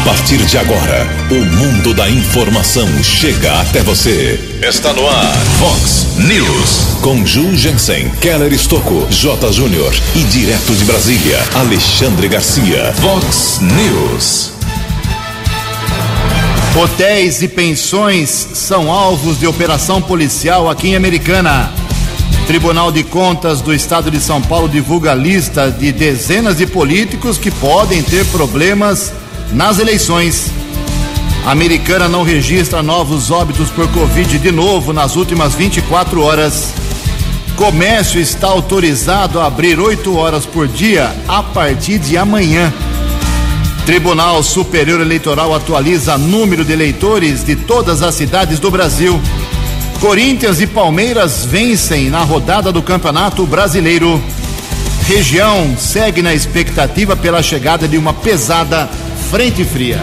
A partir de agora, o mundo da informação chega até você. Está no ar, Fox News. Com Ju Jensen, Keller Estocco, J. Júnior e direto de Brasília, Alexandre Garcia. Fox News. Hotéis e pensões são alvos de operação policial aqui em Americana. Tribunal de Contas do Estado de São Paulo divulga lista de dezenas de políticos que podem ter problemas nas eleições. A americana não registra novos óbitos por Covid de novo nas últimas 24 horas. Comércio está autorizado a abrir 8 horas por dia a partir de amanhã. Tribunal Superior Eleitoral atualiza número de eleitores de todas as cidades do Brasil. Corinthians e Palmeiras vencem na rodada do Campeonato Brasileiro. Região segue na expectativa pela chegada de uma pesada frente fria.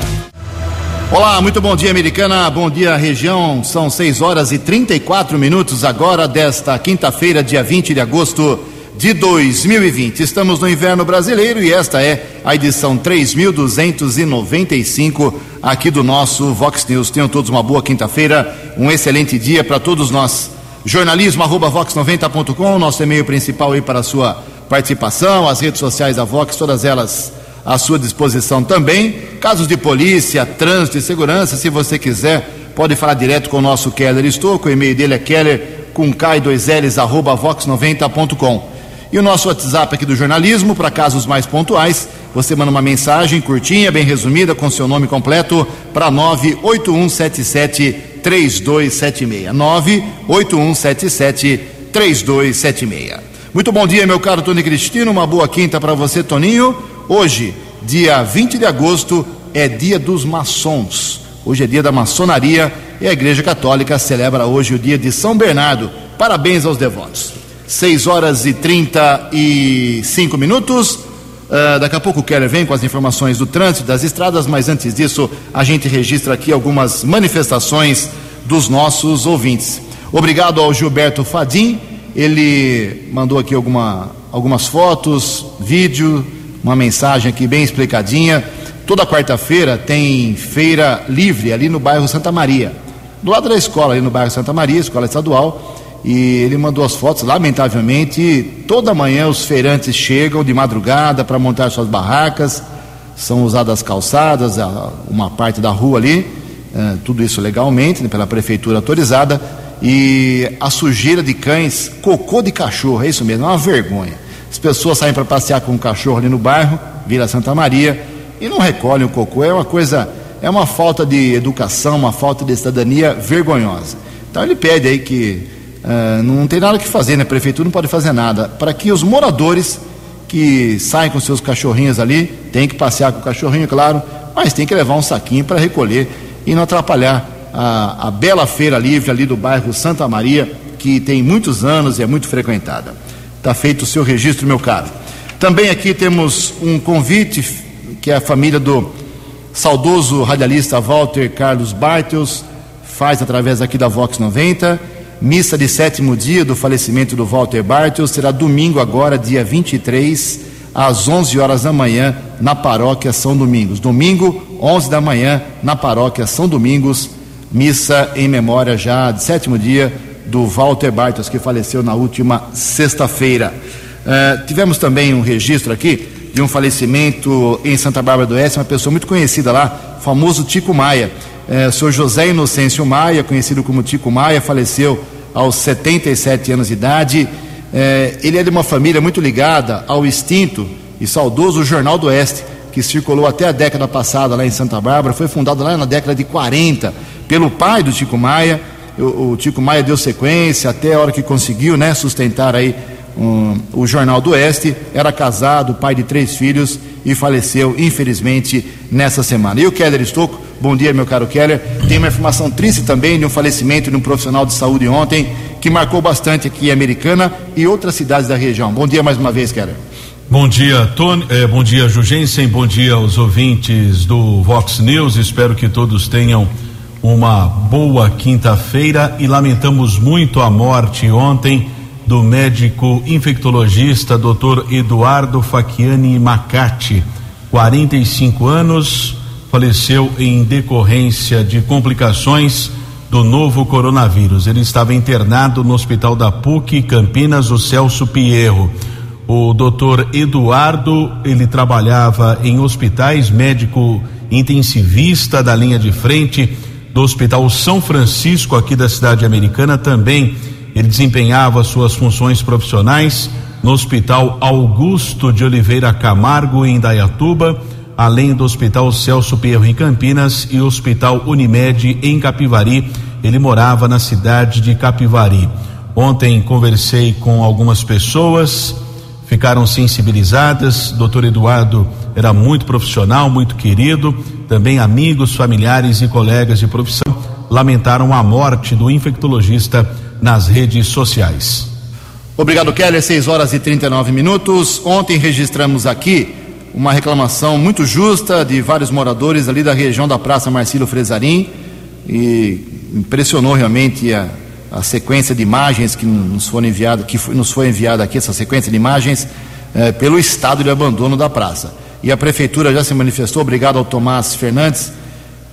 Olá, muito bom dia, americana. Bom dia, região. São 6 horas e 34 minutos agora desta quinta-feira, dia 20 de agosto de 2020. Estamos no inverno brasileiro e esta é a edição 3295 aqui do nosso Vox News. Tenham todos uma boa quinta-feira, um excelente dia para todos nós. Jornalismo arroba vox90.com, nosso e-mail principal aí para a sua participação, as redes sociais da Vox, todas elas à sua disposição também. Casos de polícia, trânsito e segurança, se você quiser, pode falar direto com o nosso Keller Estouco. O e-mail dele é keller com K2Ls arroba vox90.com. E o nosso WhatsApp aqui do jornalismo, para casos mais pontuais, você manda uma mensagem curtinha, bem resumida, com seu nome completo, para 98177 3276. 98177 3276. Muito bom dia, meu caro Tony Cristino. Uma boa quinta para você, Toninho. Hoje, dia 20 de agosto, é dia dos maçons. Hoje é dia da maçonaria e a Igreja Católica celebra hoje o dia de São Bernardo. Parabéns aos devotos. 6 horas e 35 minutos. Uh, daqui a pouco o Keller vem com as informações do trânsito das estradas, mas antes disso, a gente registra aqui algumas manifestações dos nossos ouvintes. Obrigado ao Gilberto Fadim, ele mandou aqui alguma, algumas fotos, vídeo, uma mensagem aqui bem explicadinha. Toda quarta-feira tem feira livre ali no bairro Santa Maria, do lado da escola, ali no bairro Santa Maria, escola estadual. E ele mandou as fotos, lamentavelmente, toda manhã os feirantes chegam de madrugada para montar suas barracas, são usadas calçadas, uma parte da rua ali, é, tudo isso legalmente, né, pela prefeitura autorizada, e a sujeira de cães, cocô de cachorro, é isso mesmo, é uma vergonha. As pessoas saem para passear com o cachorro ali no bairro, Vila Santa Maria, e não recolhem o cocô, é uma coisa, é uma falta de educação, uma falta de cidadania vergonhosa. Então ele pede aí que Uh, não tem nada que fazer, né? A prefeitura não pode fazer nada. Para que os moradores que saem com seus cachorrinhos ali, tem que passear com o cachorrinho, claro, mas tem que levar um saquinho para recolher e não atrapalhar a, a, bela feira livre ali do bairro Santa Maria, que tem muitos anos e é muito frequentada. Está feito o seu registro, meu caro. Também aqui temos um convite que a família do saudoso radialista Walter Carlos Bartels faz através aqui da Vox 90 Missa de sétimo dia do falecimento do Walter Bartels será domingo agora, dia 23, às 11 horas da manhã, na paróquia São Domingos. Domingo, 11 da manhã, na paróquia São Domingos, missa em memória já de sétimo dia do Walter Bartels, que faleceu na última sexta-feira. Uh, tivemos também um registro aqui de um falecimento em Santa Bárbara do Oeste, uma pessoa muito conhecida lá, famoso Tico Maia. O senhor José Inocêncio Maia, conhecido como Tico Maia, faleceu aos 77 anos de idade. É, ele é de uma família muito ligada ao extinto e saudoso Jornal do Oeste, que circulou até a década passada lá em Santa Bárbara. Foi fundado lá na década de 40 pelo pai do Tico Maia. O, o Tico Maia deu sequência até a hora que conseguiu né, sustentar aí um, o Jornal do Oeste. Era casado, pai de três filhos e faleceu, infelizmente, nessa semana. E o Keller Estocco Bom dia, meu caro Keller. Tem uma informação triste também de um falecimento de um profissional de saúde ontem, que marcou bastante aqui em Americana e outras cidades da região. Bom dia mais uma vez, Keller. Bom dia, Tony. Eh, bom dia, Jugensen. Bom dia aos ouvintes do Vox News. Espero que todos tenham uma boa quinta-feira e lamentamos muito a morte ontem do médico infectologista Dr. Eduardo Facchiani Macati, 45 anos, faleceu em decorrência de complicações do novo coronavírus. Ele estava internado no Hospital da PUC Campinas, o Celso Pierro. O doutor Eduardo, ele trabalhava em hospitais, médico intensivista da linha de frente do Hospital São Francisco, aqui da cidade americana. Também ele desempenhava suas funções profissionais no Hospital Augusto de Oliveira Camargo, em Dayatuba além do Hospital Celso Pierro em Campinas e Hospital Unimed em Capivari. Ele morava na cidade de Capivari. Ontem conversei com algumas pessoas, ficaram sensibilizadas. Doutor Eduardo era muito profissional, muito querido. Também amigos, familiares e colegas de profissão lamentaram a morte do infectologista nas redes sociais. Obrigado, Keller. 6 horas e 39 minutos. Ontem registramos aqui uma reclamação muito justa de vários moradores ali da região da Praça Marcílio Fresarim e impressionou realmente a, a sequência de imagens que nos foram enviadas, que foi, nos foi enviada aqui essa sequência de imagens eh, pelo estado de abandono da praça. E a prefeitura já se manifestou, obrigado ao Tomás Fernandes,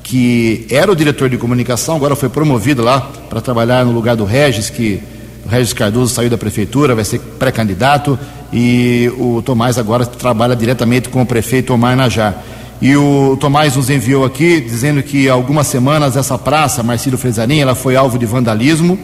que era o diretor de comunicação, agora foi promovido lá para trabalhar no lugar do Regis, que o Regis Cardoso saiu da prefeitura, vai ser pré-candidato e o Tomás agora trabalha diretamente com o prefeito Omar Najar. E o Tomás nos enviou aqui dizendo que há algumas semanas essa praça, Marcílio Fresarim, ela foi alvo de vandalismo.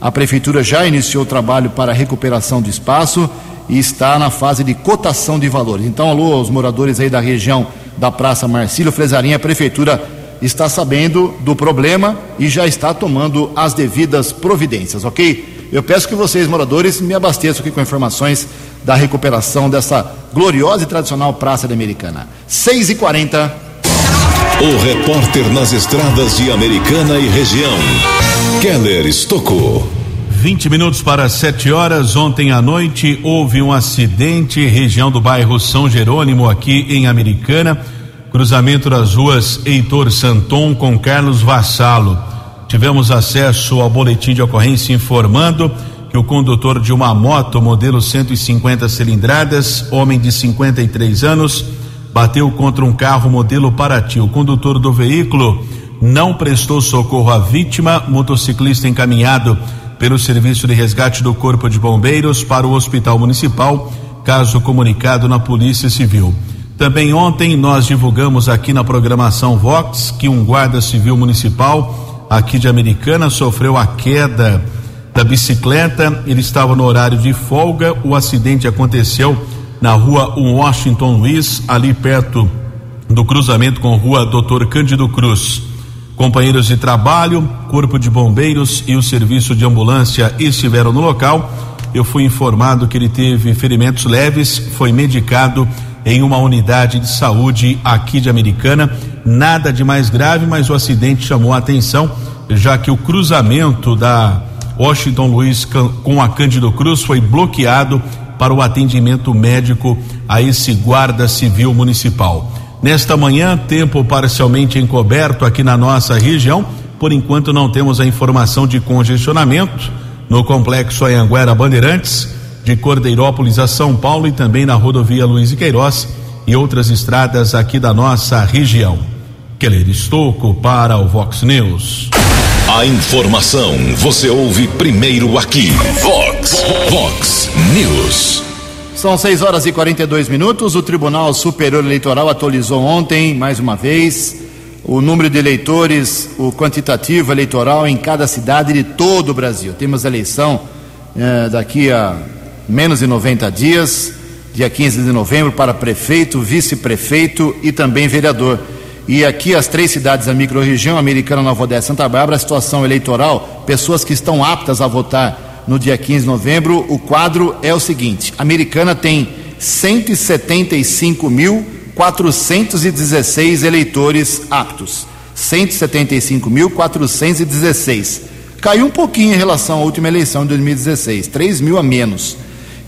A prefeitura já iniciou o trabalho para a recuperação do espaço e está na fase de cotação de valores. Então, alô aos moradores aí da região da Praça Marcílio Fresarim, a prefeitura está sabendo do problema e já está tomando as devidas providências, ok? Eu peço que vocês, moradores, me abasteçam aqui com informações da recuperação dessa gloriosa e tradicional Praça da Americana. 6 e 40 O repórter nas estradas de Americana e região, Keller Estocou. 20 minutos para 7 horas. Ontem à noite houve um acidente, região do bairro São Jerônimo, aqui em Americana. Cruzamento das ruas Heitor Santon com Carlos Vassalo. Tivemos acesso ao boletim de ocorrência informando que o condutor de uma moto modelo 150 cilindradas, homem de 53 anos, bateu contra um carro modelo Paraty. O condutor do veículo não prestou socorro à vítima, motociclista encaminhado pelo Serviço de Resgate do Corpo de Bombeiros para o Hospital Municipal, caso comunicado na Polícia Civil. Também ontem nós divulgamos aqui na programação Vox que um guarda civil municipal aqui de Americana sofreu a queda da bicicleta. Ele estava no horário de folga. O acidente aconteceu na rua Washington Luiz, ali perto do cruzamento com a rua Doutor Cândido Cruz. Companheiros de trabalho, Corpo de Bombeiros e o Serviço de Ambulância estiveram no local. Eu fui informado que ele teve ferimentos leves, foi medicado em uma unidade de saúde aqui de Americana. Nada de mais grave, mas o acidente chamou a atenção, já que o cruzamento da Washington Luiz com a Cândido Cruz foi bloqueado para o atendimento médico a esse guarda civil municipal. Nesta manhã, tempo parcialmente encoberto aqui na nossa região. Por enquanto não temos a informação de congestionamento no complexo Anhanguera Bandeirantes, de Cordeirópolis a São Paulo e também na rodovia Luiz e Queiroz e outras estradas aqui da nossa região. Keller Estocco para o Vox News. A informação você ouve primeiro aqui. Vox, Vox News. São 6 horas e 42 minutos. O Tribunal Superior Eleitoral atualizou ontem, mais uma vez, o número de eleitores, o quantitativo eleitoral em cada cidade de todo o Brasil. Temos eleição eh, daqui a menos de 90 dias, dia 15 de novembro, para prefeito, vice-prefeito e também vereador. E aqui as três cidades da microrregião, Americana, Nova Odessa e Santa Bárbara, a situação eleitoral, pessoas que estão aptas a votar no dia 15 de novembro, o quadro é o seguinte: Americana tem 175.416 eleitores aptos. 175.416. Caiu um pouquinho em relação à última eleição de 2016, 3 mil a menos.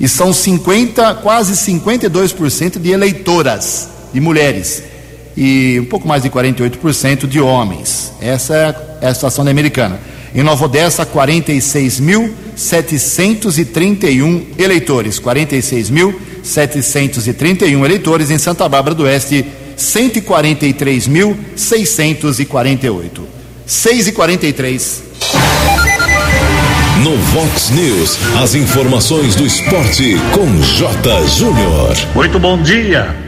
E são 50, quase 52% de eleitoras, de mulheres e um pouco mais de 48% de homens. Essa é a situação da americana. Em Nova Odessa, 46.731 eleitores. 46.731 eleitores. Em Santa Bárbara do Oeste, 143.648. 6 e 43 No Vox News, as informações do esporte com J. Júnior. Muito bom dia.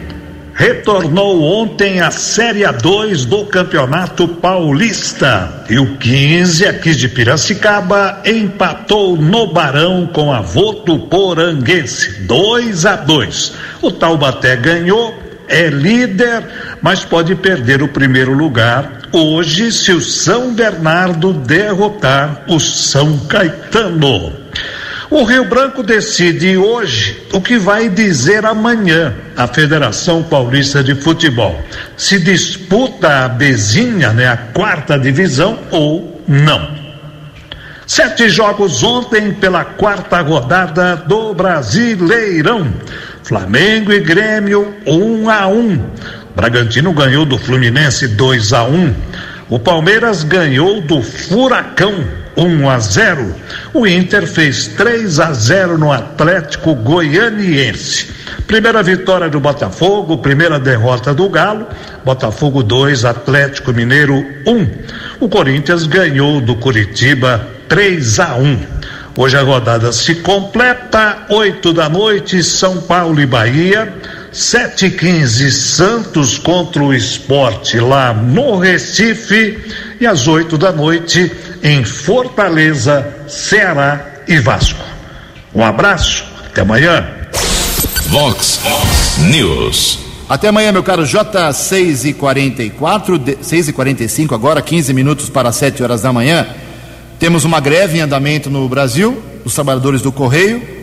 Retornou ontem a Série A2 do Campeonato Paulista. E o 15 aqui de Piracicaba empatou no Barão com a Votuporanguense. 2 a 2. O Taubaté ganhou, é líder, mas pode perder o primeiro lugar hoje se o São Bernardo derrotar o São Caetano. O Rio Branco decide hoje o que vai dizer amanhã a Federação Paulista de Futebol. Se disputa a Bezinha, né, a quarta divisão ou não. Sete jogos ontem pela quarta rodada do Brasileirão. Flamengo e Grêmio um a um. Bragantino ganhou do Fluminense 2 a 1. O Palmeiras ganhou do Furacão 1 a 0. O Inter fez 3 a 0 no Atlético Goianiense. Primeira vitória do Botafogo, primeira derrota do Galo. Botafogo 2, Atlético Mineiro 1. O Corinthians ganhou do Curitiba 3 a 1. Hoje a rodada se completa, 8 da noite, São Paulo e Bahia. Sete e quinze Santos contra o esporte lá no Recife e às oito da noite em Fortaleza, Ceará e Vasco. Um abraço, até amanhã. Vox News. Até amanhã, meu caro J, 6 e 44 6 e 45 agora, 15 minutos para 7 horas da manhã. Temos uma greve em andamento no Brasil, os trabalhadores do Correio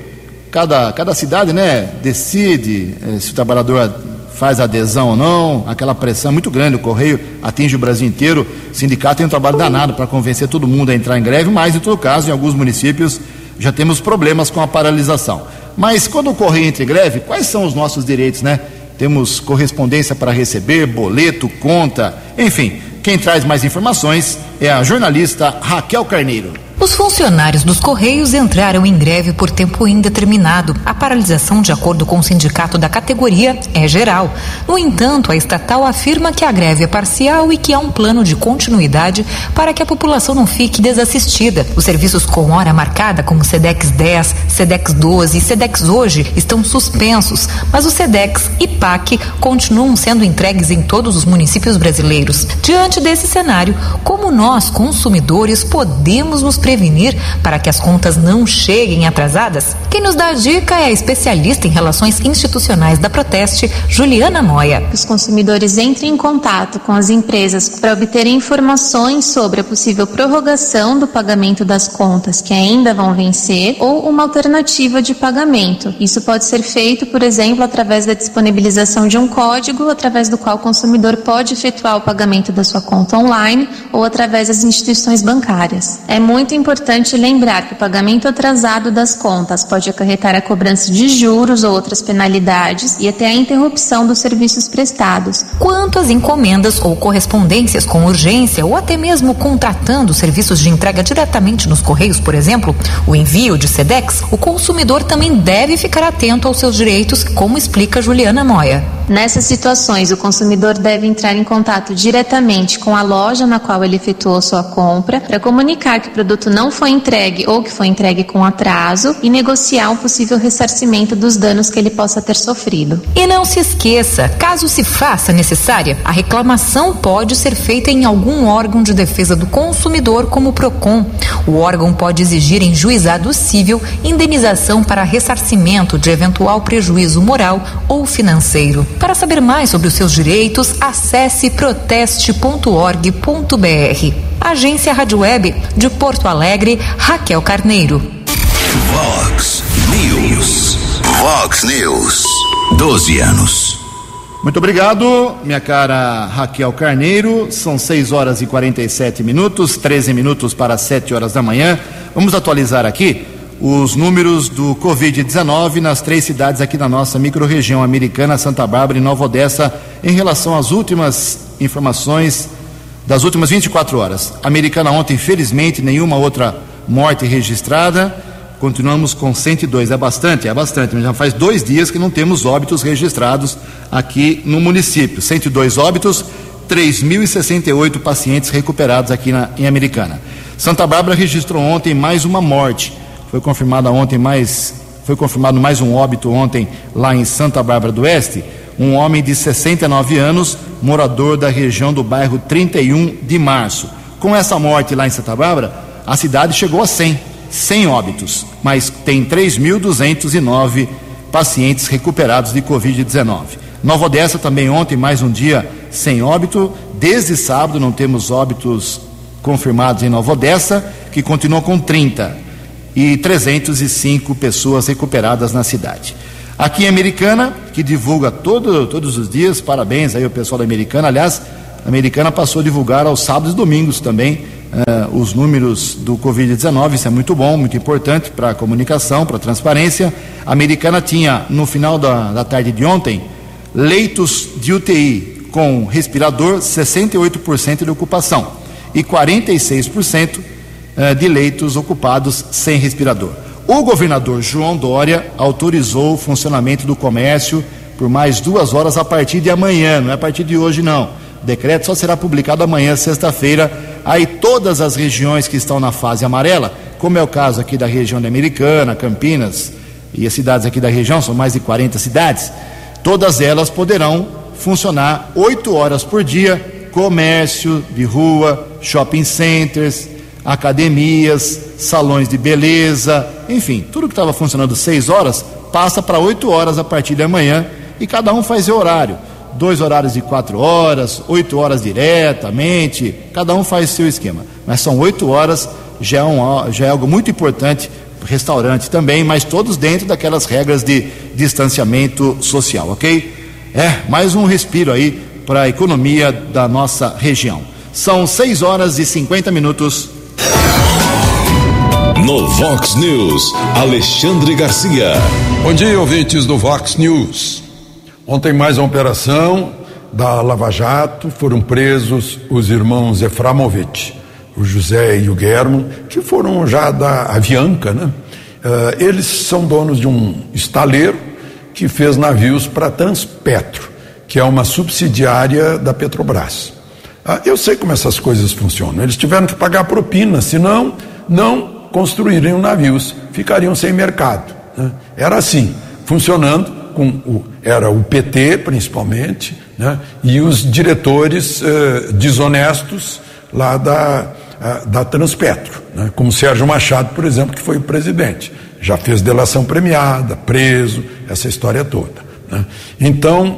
cada, cada cidade né, decide eh, se o trabalhador faz adesão ou não, aquela pressão é muito grande, o Correio atinge o Brasil inteiro, o sindicato tem um trabalho danado para convencer todo mundo a entrar em greve, mas em todo caso, em alguns municípios já temos problemas com a paralisação. Mas quando o Correio entra em greve, quais são os nossos direitos, né? Temos correspondência para receber, boleto, conta, enfim. Quem traz mais informações é a jornalista Raquel Carneiro. Os funcionários dos Correios entraram em greve por tempo indeterminado. A paralisação, de acordo com o sindicato da categoria, é geral. No entanto, a estatal afirma que a greve é parcial e que há um plano de continuidade para que a população não fique desassistida. Os serviços com hora marcada, como SEDEX 10, SEDEX 12 e SEDEX hoje, estão suspensos, mas o SEDEX e PAC continuam sendo entregues em todos os municípios brasileiros. Diante desse cenário, como nós, consumidores, podemos nos prevenir para que as contas não cheguem atrasadas? Quem nos dá a dica é a especialista em relações institucionais da Proteste, Juliana Moia. Os consumidores entrem em contato com as empresas para obter informações sobre a possível prorrogação do pagamento das contas que ainda vão vencer ou uma alternativa de pagamento. Isso pode ser feito, por exemplo, através da disponibilização de um código através do qual o consumidor pode efetuar o pagamento da sua conta online ou através das instituições bancárias. É muito importante lembrar que o pagamento atrasado das contas pode acarretar a cobrança de juros ou outras penalidades e até a interrupção dos serviços prestados. Quanto às encomendas ou correspondências com urgência ou até mesmo contratando serviços de entrega diretamente nos correios, por exemplo, o envio de SEDEX, o consumidor também deve ficar atento aos seus direitos, como explica Juliana Moia. Nessas situações, o consumidor deve entrar em contato diretamente com a loja na qual ele efetuou sua compra para comunicar que o produto não foi entregue ou que foi entregue com atraso e negociar um possível ressarcimento dos danos que ele possa ter sofrido. E não se esqueça, caso se faça necessária, a reclamação pode ser feita em algum órgão de defesa do consumidor, como o PROCON. O órgão pode exigir em juizado civil indenização para ressarcimento de eventual prejuízo moral ou financeiro. Para saber mais sobre os seus direitos, acesse proteste.org.br. Agência Rádio Web de Porto Alegre, Raquel Carneiro. Vox News. Vox News. 12 anos. Muito obrigado, minha cara Raquel Carneiro. São 6 horas e 47 minutos, 13 minutos para 7 horas da manhã. Vamos atualizar aqui os números do Covid-19 nas três cidades aqui da nossa microrregião americana, Santa Bárbara e Nova Odessa, em relação às últimas informações das últimas 24 horas. Americana ontem, infelizmente, nenhuma outra morte registrada. Continuamos com 102. É bastante? É bastante, mas já faz dois dias que não temos óbitos registrados aqui no município. 102 óbitos, 3.068 pacientes recuperados aqui na, em Americana. Santa Bárbara registrou ontem mais uma morte. Foi confirmada ontem mais, foi confirmado mais um óbito ontem lá em Santa Bárbara do Oeste. Um homem de 69 anos, morador da região do bairro 31 de Março. Com essa morte lá em Santa Bárbara, a cidade chegou a 100, 100 óbitos, mas tem 3.209 pacientes recuperados de Covid-19. Nova Odessa também ontem, mais um dia sem óbito. Desde sábado não temos óbitos confirmados em Nova Odessa, que continua com 30 e 305 pessoas recuperadas na cidade. Aqui em Americana, que divulga todo, todos os dias, parabéns aí ao pessoal da Americana. Aliás, a Americana passou a divulgar aos sábados e domingos também uh, os números do Covid-19. Isso é muito bom, muito importante para a comunicação, para a transparência. A Americana tinha, no final da, da tarde de ontem, leitos de UTI com respirador, 68% de ocupação e 46% eh, de leitos ocupados sem respirador. O governador João Dória autorizou o funcionamento do comércio por mais duas horas a partir de amanhã, não é a partir de hoje não. O decreto só será publicado amanhã, sexta-feira. Aí todas as regiões que estão na fase amarela, como é o caso aqui da região da Americana, Campinas e as cidades aqui da região, são mais de 40 cidades, todas elas poderão funcionar oito horas por dia, comércio de rua, shopping centers, academias, salões de beleza, enfim, tudo que estava funcionando seis horas passa para oito horas a partir de amanhã e cada um faz seu horário. Dois horários de quatro horas, oito horas diretamente, cada um faz seu esquema. Mas são oito horas, já é, um, já é algo muito importante, restaurante também, mas todos dentro daquelas regras de distanciamento social, ok? É, mais um respiro aí para a economia da nossa região. São seis horas e cinquenta minutos. No Vox News, Alexandre Garcia. Bom dia, ouvintes do Vox News. Ontem, mais uma operação da Lava Jato, foram presos os irmãos Eframovich, o José e o Guermo, que foram já da Avianca, né? Uh, eles são donos de um estaleiro que fez navios para Transpetro, que é uma subsidiária da Petrobras. Uh, eu sei como essas coisas funcionam. Eles tiveram que pagar propina, senão não construiriam navios, ficariam sem mercado. Né? Era assim, funcionando com o, era o PT principalmente, né? e os diretores eh, desonestos lá da, da Transpetro, né? como Sérgio Machado, por exemplo, que foi o presidente. Já fez delação premiada, preso, essa história toda. Né? Então,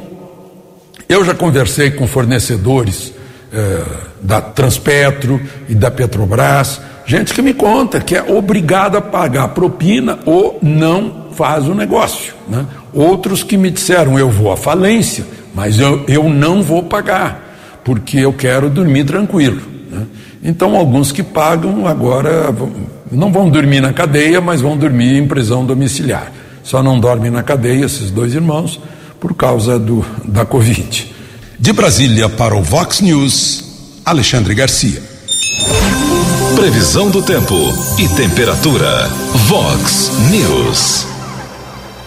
eu já conversei com fornecedores eh, da Transpetro e da Petrobras Gente que me conta que é obrigada a pagar propina ou não faz o negócio. Né? Outros que me disseram, eu vou à falência, mas eu, eu não vou pagar, porque eu quero dormir tranquilo. Né? Então, alguns que pagam agora não vão dormir na cadeia, mas vão dormir em prisão domiciliar. Só não dormem na cadeia esses dois irmãos por causa do, da Covid. De Brasília para o Vox News, Alexandre Garcia. Previsão do tempo e temperatura. Vox News.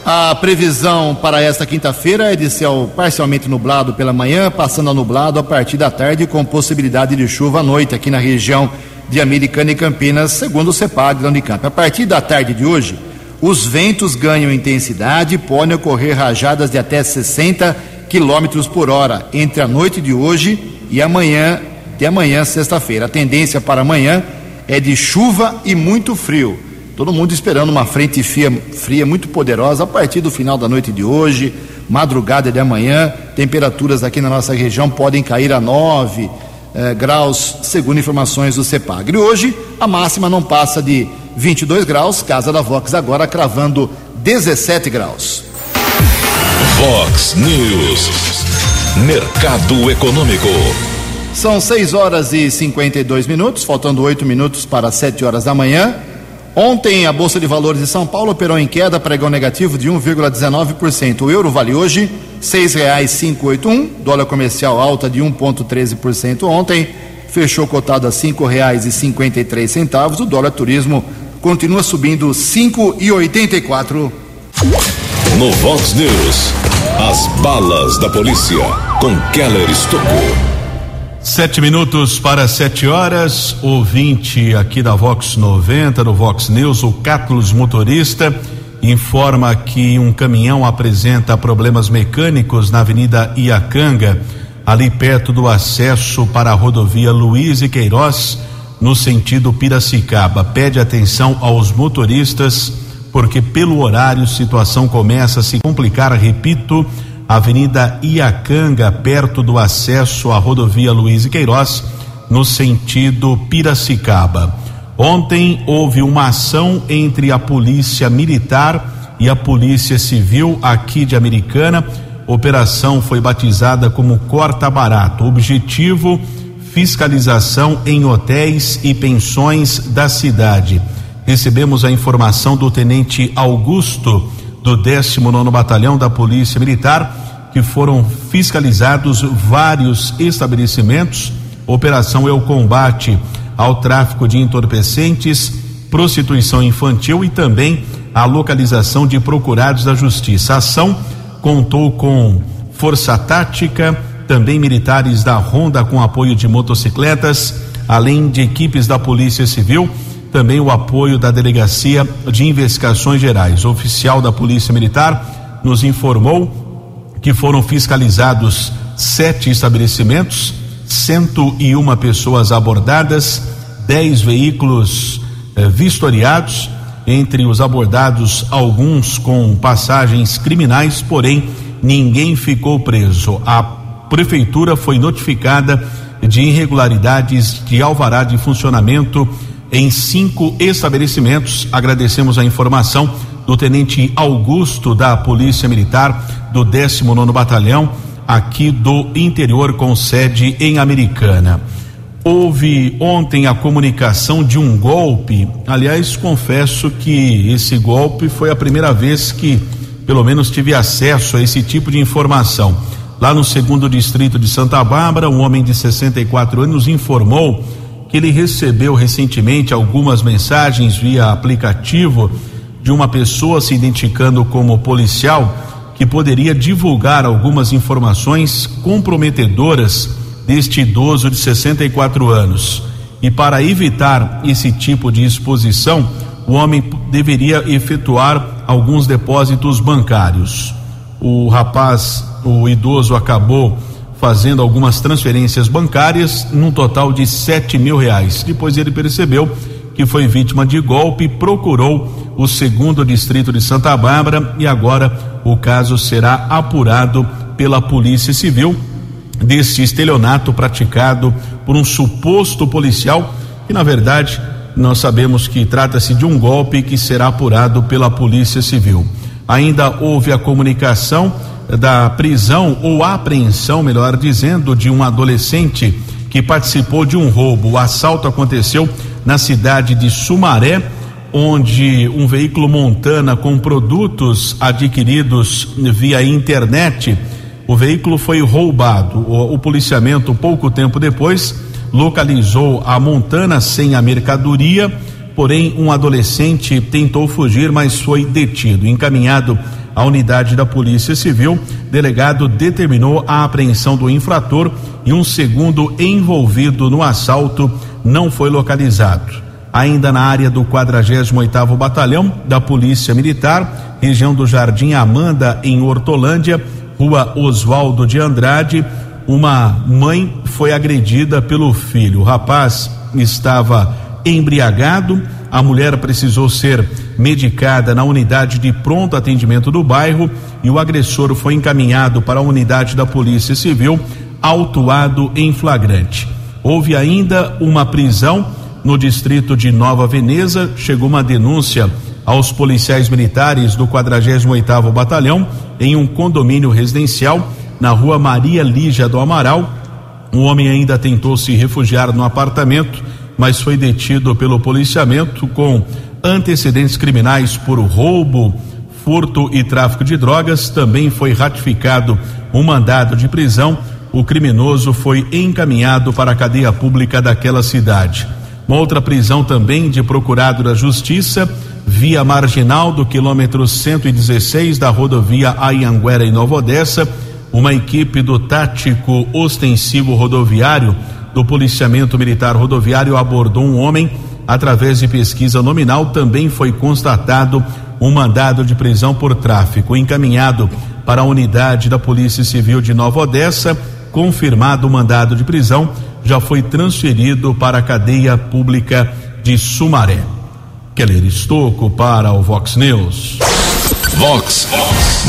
A previsão para esta quinta-feira é de céu parcialmente nublado pela manhã, passando a nublado a partir da tarde, com possibilidade de chuva à noite aqui na região de Americana e Campinas, segundo o CEPAG da Unicamp. A partir da tarde de hoje, os ventos ganham intensidade e podem ocorrer rajadas de até 60 quilômetros por hora entre a noite de hoje e amanhã, de amanhã, sexta-feira. A tendência para amanhã é de chuva e muito frio. Todo mundo esperando uma frente fria, fria muito poderosa a partir do final da noite de hoje, madrugada de amanhã. Temperaturas aqui na nossa região podem cair a 9 eh, graus, segundo informações do CEPAGRE. Hoje, a máxima não passa de 22 graus, Casa da Vox agora cravando 17 graus. Vox News. Mercado Econômico. São 6 horas e 52 minutos, faltando 8 minutos para 7 horas da manhã. Ontem, a Bolsa de Valores de São Paulo operou em queda, pregão negativo de 1,19%. O euro vale hoje R$ 6,581, dólar comercial alta de 1,13% ontem, fechou cotado a R$ 5,53. O dólar turismo continua subindo R$ 5,84. No Vox News, As balas da polícia com Keller Estocou. Sete minutos para sete horas. Ouvinte aqui da Vox 90, do Vox News, o Cátulos Motorista, informa que um caminhão apresenta problemas mecânicos na Avenida Iacanga, ali perto do acesso para a rodovia Luiz e Queiroz, no sentido Piracicaba. Pede atenção aos motoristas, porque pelo horário situação começa a se complicar, repito Avenida Iacanga, perto do acesso à rodovia Luiz e Queiroz, no sentido Piracicaba. Ontem houve uma ação entre a Polícia Militar e a Polícia Civil aqui de Americana. Operação foi batizada como Corta Barato. Objetivo: fiscalização em hotéis e pensões da cidade. Recebemos a informação do Tenente Augusto do 19 Batalhão da Polícia Militar, que foram fiscalizados vários estabelecimentos. Operação é o combate ao tráfico de entorpecentes, prostituição infantil e também a localização de procurados da justiça. A ação contou com força tática, também militares da Ronda com apoio de motocicletas, além de equipes da Polícia Civil também o apoio da Delegacia de Investigações Gerais. O oficial da Polícia Militar nos informou que foram fiscalizados sete estabelecimentos, 101 pessoas abordadas, dez veículos eh, vistoriados. Entre os abordados, alguns com passagens criminais, porém ninguém ficou preso. A prefeitura foi notificada de irregularidades de alvará de funcionamento em cinco estabelecimentos. Agradecemos a informação do Tenente Augusto da Polícia Militar do 19 Batalhão, aqui do interior, com sede em Americana. Houve ontem a comunicação de um golpe. Aliás, confesso que esse golpe foi a primeira vez que, pelo menos, tive acesso a esse tipo de informação. Lá no segundo distrito de Santa Bárbara, um homem de 64 anos informou que ele recebeu recentemente algumas mensagens via aplicativo de uma pessoa se identificando como policial que poderia divulgar algumas informações comprometedoras deste idoso de 64 anos. E para evitar esse tipo de exposição, o homem deveria efetuar alguns depósitos bancários. O rapaz, o idoso, acabou fazendo algumas transferências bancárias num total de sete mil reais. Depois ele percebeu que foi vítima de golpe, procurou o segundo distrito de Santa Bárbara e agora o caso será apurado pela Polícia Civil desse estelionato praticado por um suposto policial que na verdade nós sabemos que trata-se de um golpe que será apurado pela Polícia Civil. Ainda houve a comunicação da prisão ou apreensão, melhor dizendo, de um adolescente que participou de um roubo. O assalto aconteceu na cidade de Sumaré, onde um veículo montana com produtos adquiridos via internet, o veículo foi roubado. O, o policiamento, pouco tempo depois, localizou a montana sem a mercadoria, porém um adolescente tentou fugir, mas foi detido, encaminhado a unidade da Polícia Civil, delegado determinou a apreensão do infrator e um segundo envolvido no assalto não foi localizado. Ainda na área do 48º Batalhão da Polícia Militar, região do Jardim Amanda, em Hortolândia, rua Oswaldo de Andrade, uma mãe foi agredida pelo filho. O rapaz estava embriagado, a mulher precisou ser medicada na unidade de pronto atendimento do bairro e o agressor foi encaminhado para a unidade da Polícia Civil, autuado em flagrante. Houve ainda uma prisão no distrito de Nova Veneza, chegou uma denúncia aos policiais militares do 48º Batalhão em um condomínio residencial na rua Maria Lígia do Amaral. Um homem ainda tentou se refugiar no apartamento, mas foi detido pelo policiamento com antecedentes criminais por roubo, furto e tráfico de drogas. Também foi ratificado um mandado de prisão. O criminoso foi encaminhado para a cadeia pública daquela cidade. Uma outra prisão também de procurado da Justiça, via marginal do quilômetro 116 da rodovia Ayanguera em Nova Odessa. Uma equipe do tático ostensivo rodoviário do policiamento militar rodoviário abordou um homem. Através de pesquisa nominal, também foi constatado um mandado de prisão por tráfico encaminhado para a unidade da Polícia Civil de Nova Odessa. Confirmado o mandado de prisão, já foi transferido para a cadeia pública de Sumaré. Keller Estocco para o Vox News. Vox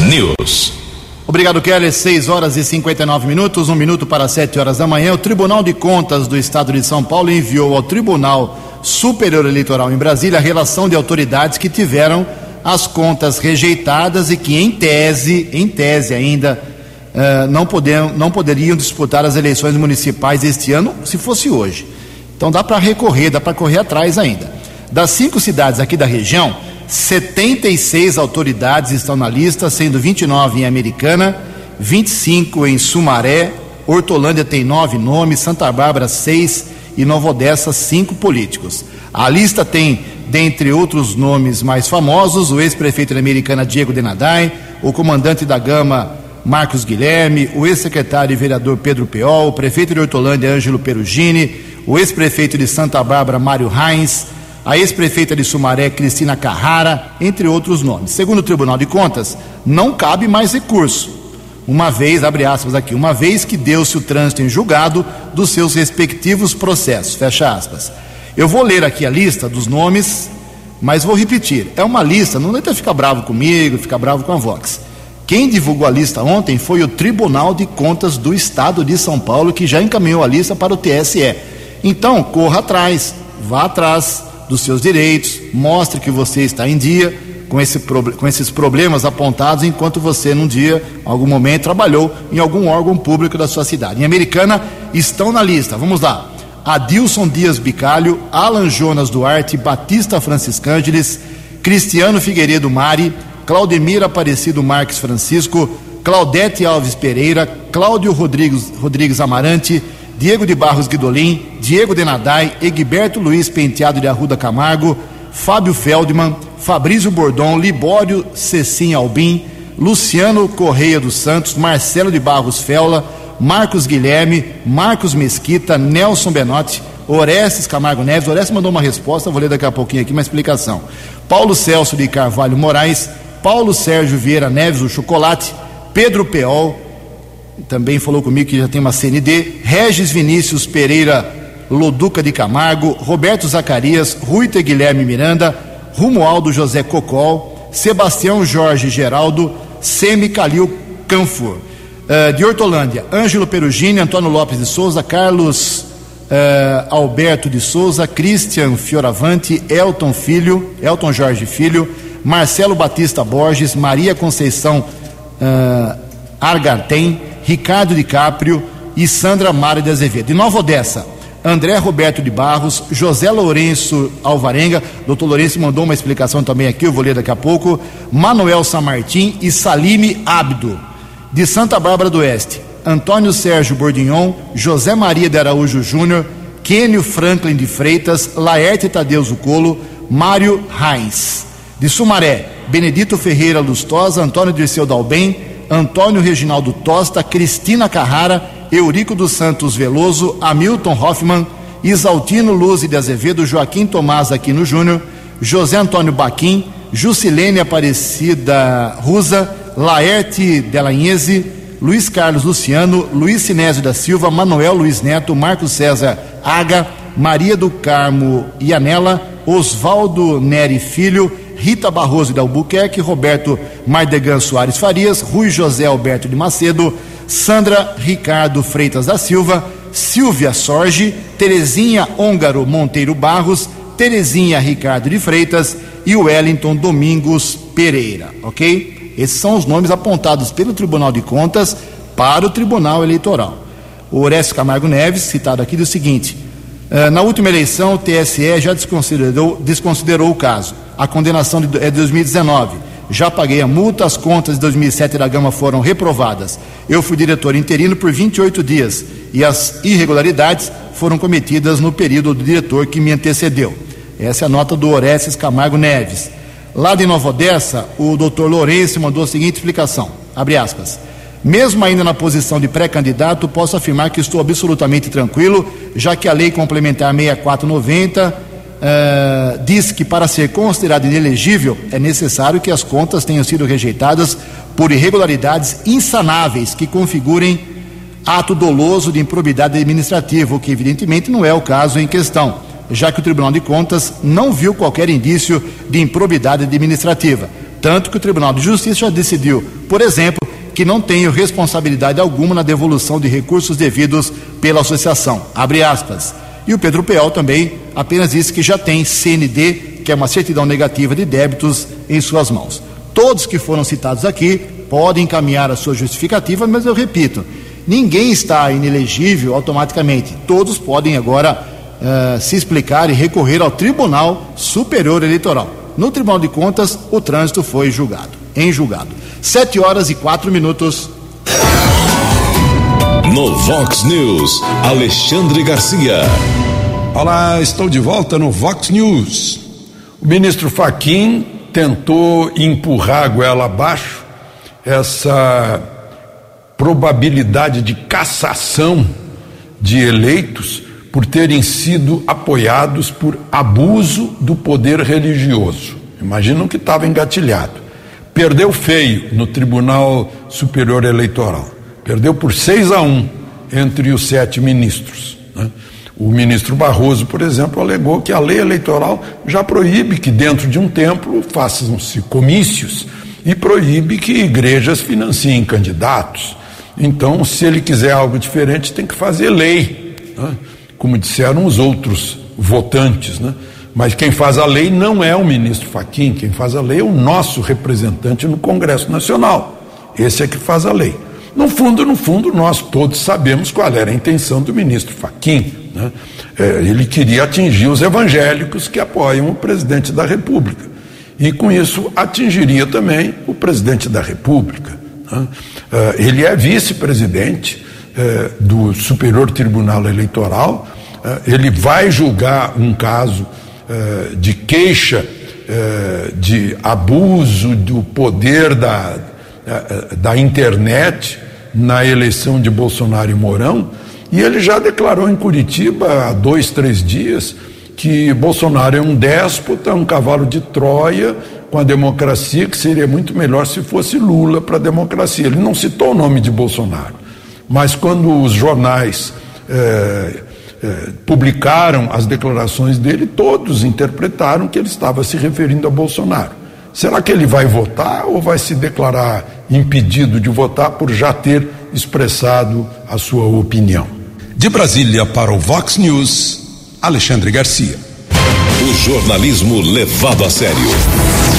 News. Obrigado, Keller. 6 horas e 59 minutos, um minuto para 7 horas da manhã. O Tribunal de Contas do Estado de São Paulo enviou ao Tribunal Superior Eleitoral em Brasília a relação de autoridades que tiveram as contas rejeitadas e que, em tese, em tese ainda, uh, não, não poderiam disputar as eleições municipais este ano, se fosse hoje. Então dá para recorrer, dá para correr atrás ainda. Das cinco cidades aqui da região, 76 autoridades estão na lista, sendo 29 em Americana, 25 em Sumaré, Hortolândia tem nove nomes, Santa Bárbara seis e Nova Odessa cinco políticos. A lista tem, dentre outros nomes mais famosos, o ex-prefeito da Americana Diego Denadai, o comandante da Gama Marcos Guilherme, o ex-secretário e vereador Pedro Peol, o prefeito de Hortolândia Ângelo Perugini, o ex-prefeito de Santa Bárbara Mário Reins, a ex-prefeita de Sumaré Cristina Carrara, entre outros nomes. Segundo o Tribunal de Contas, não cabe mais recurso uma vez, abre aspas aqui, uma vez que deu-se o trânsito em julgado dos seus respectivos processos, fecha aspas. Eu vou ler aqui a lista dos nomes, mas vou repetir. É uma lista, não tenta ficar bravo comigo, ficar bravo com a Vox. Quem divulgou a lista ontem foi o Tribunal de Contas do Estado de São Paulo, que já encaminhou a lista para o TSE. Então, corra atrás, vá atrás dos seus direitos, mostre que você está em dia, com, esse, com esses problemas apontados enquanto você, num dia, algum momento, trabalhou em algum órgão público da sua cidade. Em Americana, estão na lista, vamos lá. Adilson Dias Bicalho, Alan Jonas Duarte, Batista Franciscângeles, Cristiano Figueiredo Mari, Claudemir Aparecido Marques Francisco, Claudete Alves Pereira, Cláudio Rodrigues, Rodrigues Amarante, Diego de Barros Guidolin, Diego Denadai, Egberto Luiz Penteado de Arruda Camargo, Fábio Feldman, Fabrício Bordon, Libório Cecim Albim, Luciano Correia dos Santos, Marcelo de Barros Fela, Marcos Guilherme, Marcos Mesquita, Nelson Benotti, Orestes Camargo Neves. Orestes mandou uma resposta, vou ler daqui a pouquinho aqui uma explicação. Paulo Celso de Carvalho Moraes, Paulo Sérgio Vieira Neves, o Chocolate, Pedro Peol, também falou comigo que já tem uma CND, Regis Vinícius Pereira Loduca de Camargo, Roberto Zacarias, Ruita Guilherme Miranda, Rumualdo José Cocol, Sebastião Jorge Geraldo, Semi Calil Canfur. Uh, de Hortolândia, Ângelo Perugini, Antônio Lopes de Souza, Carlos uh, Alberto de Souza, Christian Fioravante, Elton Filho, Elton Jorge Filho, Marcelo Batista Borges, Maria Conceição uh, Argartem, Ricardo de Caprio e Sandra Mara de Azevedo. De Nova Odessa, André Roberto de Barros, José Lourenço Alvarenga, doutor Lourenço mandou uma explicação também aqui, eu vou ler daqui a pouco, Manuel Samartim e Salime Abdo, de Santa Bárbara do Oeste, Antônio Sérgio Bordignon, José Maria de Araújo Júnior, Kênio Franklin de Freitas, Laerte Tadeu Zucolo, Mário Reins. De Sumaré, Benedito Ferreira Lustosa, Antônio Dirceu Dalbem, Antônio Reginaldo Tosta, Cristina Carrara Eurico dos Santos Veloso, Hamilton Hoffman, Isaltino Luz de Azevedo, Joaquim Tomás Aquino Júnior, José Antônio Baquim, Jusilene Aparecida Rusa, Laerte Delanhese, Luiz Carlos Luciano, Luiz Sinésio da Silva, Manuel Luiz Neto, Marcos César Aga, Maria do Carmo Ianela, Oswaldo Neri Filho, Rita Barroso de Albuquerque, Roberto Mardegan Soares Farias, Rui José Alberto de Macedo, Sandra Ricardo Freitas da Silva, Silvia Sorge, Terezinha Ôngaro Monteiro Barros, Terezinha Ricardo de Freitas e Wellington Domingos Pereira, ok? Esses são os nomes apontados pelo Tribunal de Contas para o Tribunal Eleitoral. O Orestes Camargo Neves, citado aqui, diz o seguinte: na última eleição, o TSE já desconsiderou, desconsiderou o caso. A condenação é de 2019 já paguei a multa, as contas de 2007 da Gama foram reprovadas. Eu fui diretor interino por 28 dias e as irregularidades foram cometidas no período do diretor que me antecedeu. Essa é a nota do Orestes Camargo Neves. Lá de Nova Odessa, o doutor Lourenço mandou a seguinte explicação, abre aspas, mesmo ainda na posição de pré-candidato, posso afirmar que estou absolutamente tranquilo, já que a lei complementar 6490 uh, diz que para ser considerado inelegível é necessário que as contas tenham sido rejeitadas por irregularidades insanáveis que configurem ato doloso de improbidade administrativa, o que evidentemente não é o caso em questão, já que o Tribunal de Contas não viu qualquer indício de improbidade administrativa. Tanto que o Tribunal de Justiça já decidiu, por exemplo, que não tenho responsabilidade alguma na devolução de recursos devidos pela associação. Abre aspas. E o Pedro Peol também apenas disse que já tem CND, que é uma certidão negativa de débitos, em suas mãos. Todos que foram citados aqui podem encaminhar a sua justificativa, mas eu repito, ninguém está inelegível automaticamente. Todos podem agora uh, se explicar e recorrer ao Tribunal Superior Eleitoral. No Tribunal de Contas, o trânsito foi julgado, em julgado. Sete horas e quatro minutos. No Vox News, Alexandre Garcia. Olá, estou de volta no Vox News. O ministro Faquim tentou empurrar a goela abaixo essa probabilidade de cassação de eleitos por terem sido apoiados por abuso do poder religioso. Imaginam que estava engatilhado. Perdeu feio no Tribunal Superior Eleitoral. Perdeu por 6 a 1 entre os sete ministros. Né? O ministro Barroso, por exemplo, alegou que a lei eleitoral já proíbe que dentro de um templo façam-se comícios e proíbe que igrejas financiem candidatos. Então, se ele quiser algo diferente, tem que fazer lei, né? como disseram os outros votantes. Né? Mas quem faz a lei não é o ministro Faquim, quem faz a lei é o nosso representante no Congresso Nacional. Esse é que faz a lei. No fundo, no fundo, nós todos sabemos qual era a intenção do ministro Faquim. Né? É, ele queria atingir os evangélicos que apoiam o presidente da República. E com isso atingiria também o presidente da República. Né? É, ele é vice-presidente é, do Superior Tribunal Eleitoral, ele vai julgar um caso eh, de queixa eh, de abuso do poder da, eh, da internet na eleição de Bolsonaro e Mourão, e ele já declarou em Curitiba há dois, três dias que Bolsonaro é um déspota, um cavalo de Troia com a democracia, que seria muito melhor se fosse Lula para a democracia. Ele não citou o nome de Bolsonaro, mas quando os jornais eh, publicaram as declarações dele, todos interpretaram que ele estava se referindo a Bolsonaro. Será que ele vai votar ou vai se declarar impedido de votar por já ter expressado a sua opinião? De Brasília para o Vox News, Alexandre Garcia. O jornalismo levado a sério.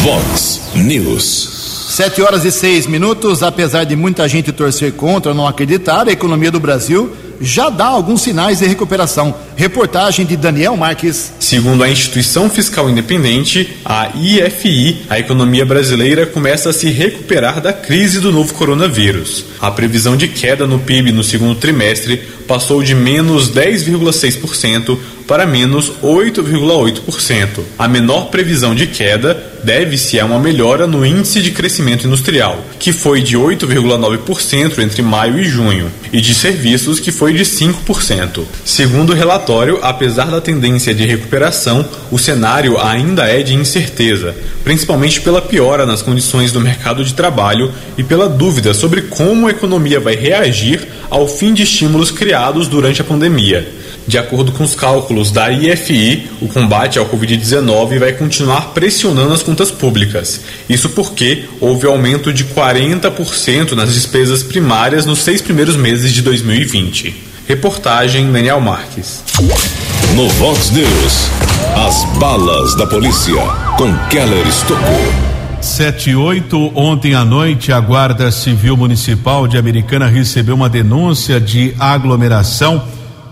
Vox News. Sete horas e seis minutos, apesar de muita gente torcer contra, não acreditar, a economia do Brasil já dá alguns sinais de recuperação. Reportagem de Daniel Marques. Segundo a instituição fiscal independente, a IFI, a economia brasileira começa a se recuperar da crise do novo coronavírus. A previsão de queda no PIB no segundo trimestre passou de menos 10,6% para menos 8,8%. A menor previsão de queda deve-se a uma melhora no índice de crescimento industrial, que foi de 8,9% entre maio e junho, e de serviços, que foi de 5%. Segundo o relatório, apesar da tendência de recuperação, o cenário ainda é de incerteza, principalmente pela piora nas condições do mercado de trabalho e pela dúvida sobre como a economia vai reagir ao fim de estímulos criados durante a pandemia. De acordo com os cálculos da IFI, o combate ao Covid-19 vai continuar pressionando as contas públicas. Isso porque houve aumento de 40% nas despesas primárias nos seis primeiros meses de 2020. Reportagem Daniel Marques. No Vox News, as balas da polícia com Keller Estocou. 78, ontem à noite, a Guarda Civil Municipal de Americana recebeu uma denúncia de aglomeração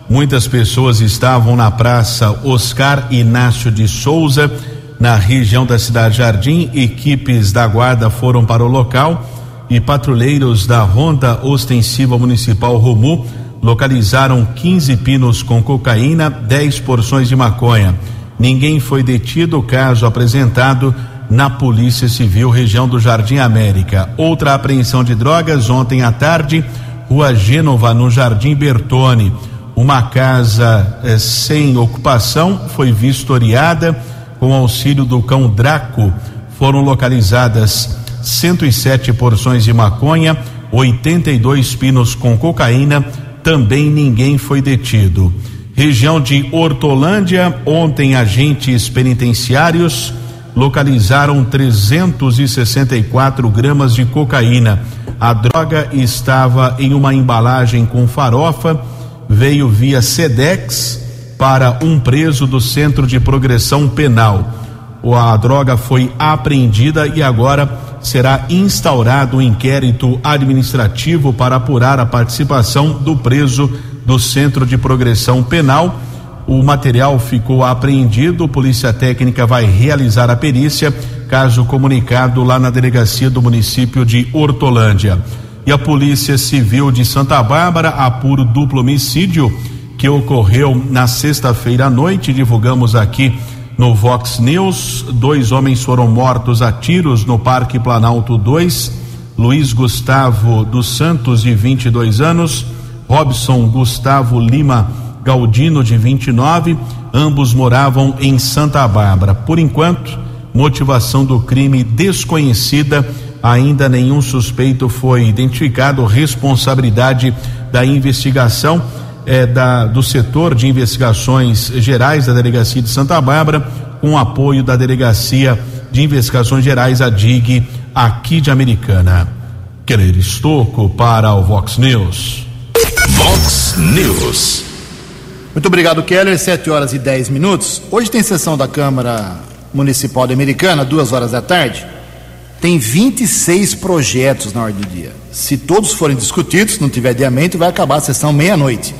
Muitas pessoas estavam na Praça Oscar Inácio de Souza, na região da Cidade Jardim. Equipes da Guarda foram para o local e patrulheiros da Ronda Ostensiva Municipal Romu localizaram 15 pinos com cocaína, 10 porções de maconha. Ninguém foi detido, caso apresentado na Polícia Civil, região do Jardim América. Outra apreensão de drogas ontem à tarde, Rua Gênova, no Jardim Bertone. Uma casa eh, sem ocupação foi vistoriada com auxílio do cão Draco. Foram localizadas 107 porções de maconha, 82 pinos com cocaína. Também ninguém foi detido. Região de Hortolândia, ontem agentes penitenciários localizaram 364 gramas de cocaína. A droga estava em uma embalagem com farofa, veio via Sedex para um preso do Centro de Progressão Penal. A droga foi apreendida e agora será instaurado um inquérito administrativo para apurar a participação do preso do Centro de Progressão Penal o material ficou apreendido, Polícia Técnica vai realizar a perícia, caso comunicado lá na delegacia do município de Hortolândia. E a Polícia Civil de Santa Bárbara apura o duplo homicídio que ocorreu na sexta-feira à noite, divulgamos aqui no Vox News. Dois homens foram mortos a tiros no Parque Planalto 2. Luiz Gustavo dos Santos, de 22 anos, Robson Gustavo Lima Galdino, de 29. Ambos moravam em Santa Bárbara. Por enquanto, motivação do crime desconhecida. Ainda nenhum suspeito foi identificado. Responsabilidade da investigação é da, do setor de investigações gerais da Delegacia de Santa Bárbara, com apoio da Delegacia de Investigações Gerais, a DIG, aqui de Americana. Keller Estocco para o Vox News. Vox News. Muito obrigado, Keller. 7 horas e 10 minutos. Hoje tem sessão da Câmara Municipal de Americana, duas horas da tarde. Tem 26 projetos na ordem do dia. Se todos forem discutidos, não tiver adiamento, vai acabar a sessão meia-noite.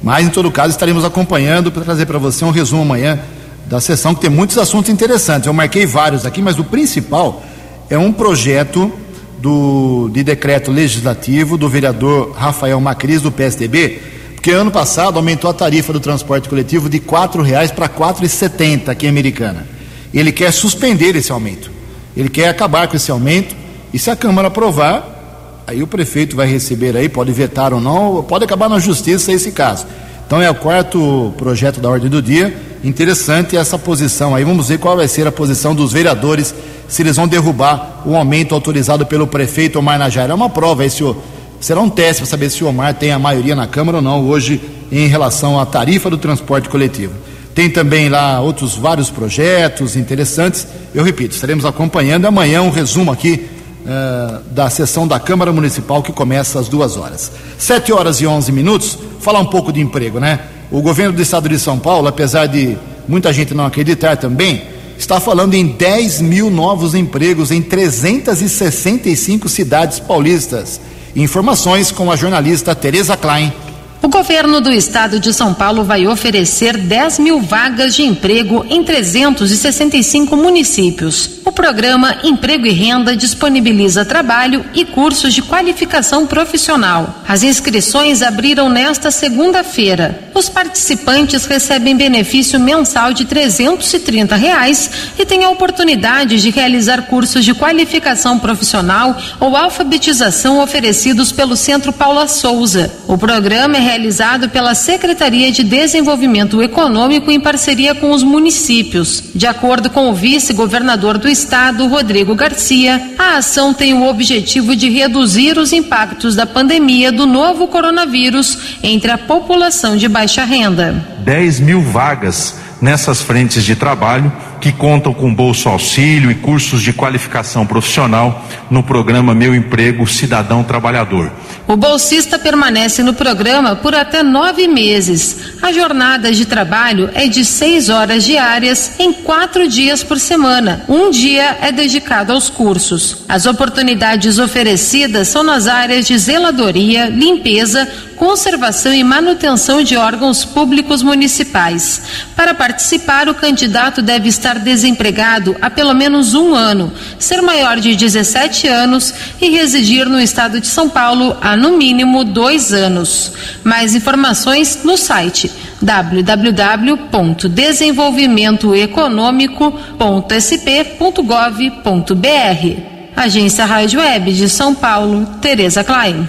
Mas, em todo caso, estaremos acompanhando para trazer para você um resumo amanhã da sessão, que tem muitos assuntos interessantes. Eu marquei vários aqui, mas o principal é um projeto do, de decreto legislativo do vereador Rafael Macris, do PSDB, porque ano passado aumentou a tarifa do transporte coletivo de R$ reais para R$ 4,70 aqui em Americana. Ele quer suspender esse aumento. Ele quer acabar com esse aumento e se a Câmara aprovar, aí o prefeito vai receber aí, pode vetar ou não, pode acabar na justiça esse caso. Então é o quarto projeto da ordem do dia. Interessante essa posição aí. Vamos ver qual vai ser a posição dos vereadores, se eles vão derrubar o aumento autorizado pelo prefeito Omar Najara. É uma prova aí, senhor será um teste para saber se o Omar tem a maioria na Câmara ou não hoje em relação à tarifa do transporte coletivo. Tem também lá outros vários projetos interessantes. Eu repito, estaremos acompanhando amanhã um resumo aqui uh, da sessão da Câmara Municipal que começa às duas horas. Sete horas e onze minutos. Falar um pouco de emprego, né? O governo do estado de São Paulo, apesar de muita gente não acreditar também, está falando em 10 mil novos empregos em 365 cidades paulistas. Informações com a jornalista Tereza Klein. O governo do estado de São Paulo vai oferecer 10 mil vagas de emprego em 365 municípios. Programa Emprego e Renda disponibiliza trabalho e cursos de qualificação profissional. As inscrições abriram nesta segunda-feira. Os participantes recebem benefício mensal de 330 reais e têm a oportunidade de realizar cursos de qualificação profissional ou alfabetização oferecidos pelo Centro Paula Souza. O programa é realizado pela Secretaria de Desenvolvimento Econômico em parceria com os municípios. De acordo com o vice-governador do Estado, Rodrigo Garcia, a ação tem o objetivo de reduzir os impactos da pandemia do novo coronavírus entre a população de baixa renda. 10 mil vagas nessas frentes de trabalho que contam com bolso auxílio e cursos de qualificação profissional no programa Meu Emprego Cidadão Trabalhador. O bolsista permanece no programa por até nove meses. A jornada de trabalho é de seis horas diárias em quatro dias por semana. Um dia é dedicado aos cursos. As oportunidades oferecidas são nas áreas de zeladoria, limpeza, conservação e manutenção de órgãos públicos municipais. Para participar, o candidato deve estar desempregado há pelo menos um ano, ser maior de 17 anos e residir no estado de São Paulo há no mínimo dois anos. Mais informações no site www.desenvolvimentoeconômico.sp.gov.br. Agência Rádio Web de São Paulo, Tereza Klein.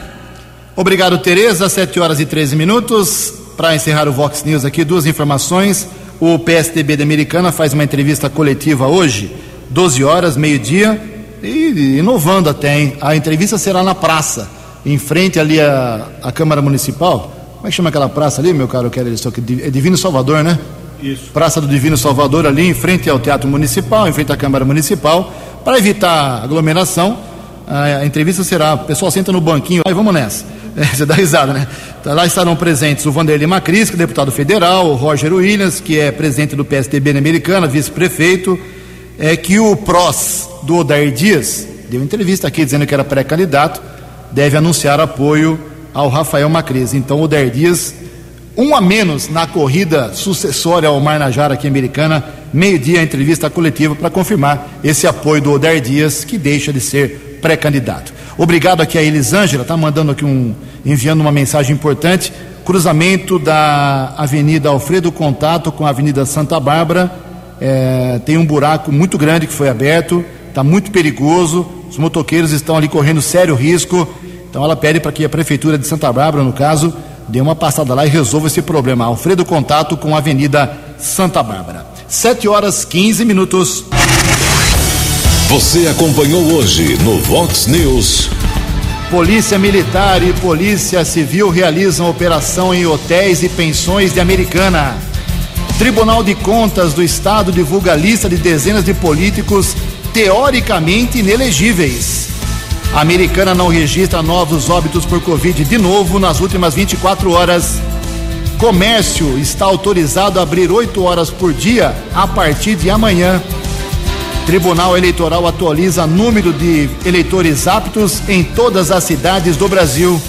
Obrigado, Tereza. 7 horas e 13 minutos. Para encerrar o Vox News aqui, duas informações. O PSDB da Americana faz uma entrevista coletiva hoje, 12 horas, meio-dia, e inovando até, hein? A entrevista será na praça, em frente ali à, Câmara Municipal. Como é que chama aquela praça ali, meu caro Kelly? É Divino Salvador, né? Isso. Praça do Divino Salvador, ali em frente ao Teatro Municipal, em frente à Câmara Municipal, para evitar aglomeração. A entrevista será, o pessoal senta no banquinho, aí vamos nessa. É, você dá risada, né? Tá, lá estarão presentes o Vanderlei Macris, que é deputado federal, o Roger Williams, que é presidente do PSDB na Americana, vice-prefeito, é que o PROS do Odair Dias deu entrevista aqui dizendo que era pré-candidato, deve anunciar apoio ao Rafael Macris. Então o Dias, um a menos na corrida sucessória ao Marnajara aqui Americana, meio-dia entrevista coletiva para confirmar esse apoio do Odair Dias, que deixa de ser pré-candidato. Obrigado aqui a Elisângela, está mandando aqui um, enviando uma mensagem importante. Cruzamento da Avenida Alfredo Contato com a Avenida Santa Bárbara. É, tem um buraco muito grande que foi aberto, está muito perigoso. Os motoqueiros estão ali correndo sério risco. Então ela pede para que a Prefeitura de Santa Bárbara, no caso, dê uma passada lá e resolva esse problema. Alfredo Contato com a Avenida Santa Bárbara. 7 horas 15 minutos. Você acompanhou hoje no Vox News. Polícia Militar e Polícia Civil realizam operação em hotéis e pensões de Americana. Tribunal de Contas do Estado divulga lista de dezenas de políticos teoricamente inelegíveis. A Americana não registra novos óbitos por Covid de novo nas últimas 24 horas. Comércio está autorizado a abrir 8 horas por dia a partir de amanhã. Tribunal Eleitoral atualiza número de eleitores aptos em todas as cidades do Brasil.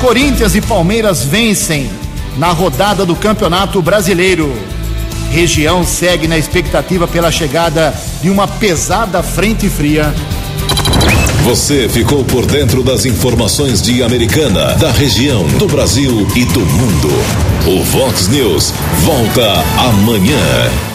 Corinthians e Palmeiras vencem na rodada do Campeonato Brasileiro. Região segue na expectativa pela chegada de uma pesada frente fria. Você ficou por dentro das informações de Americana, da região, do Brasil e do mundo. O Vox News volta amanhã.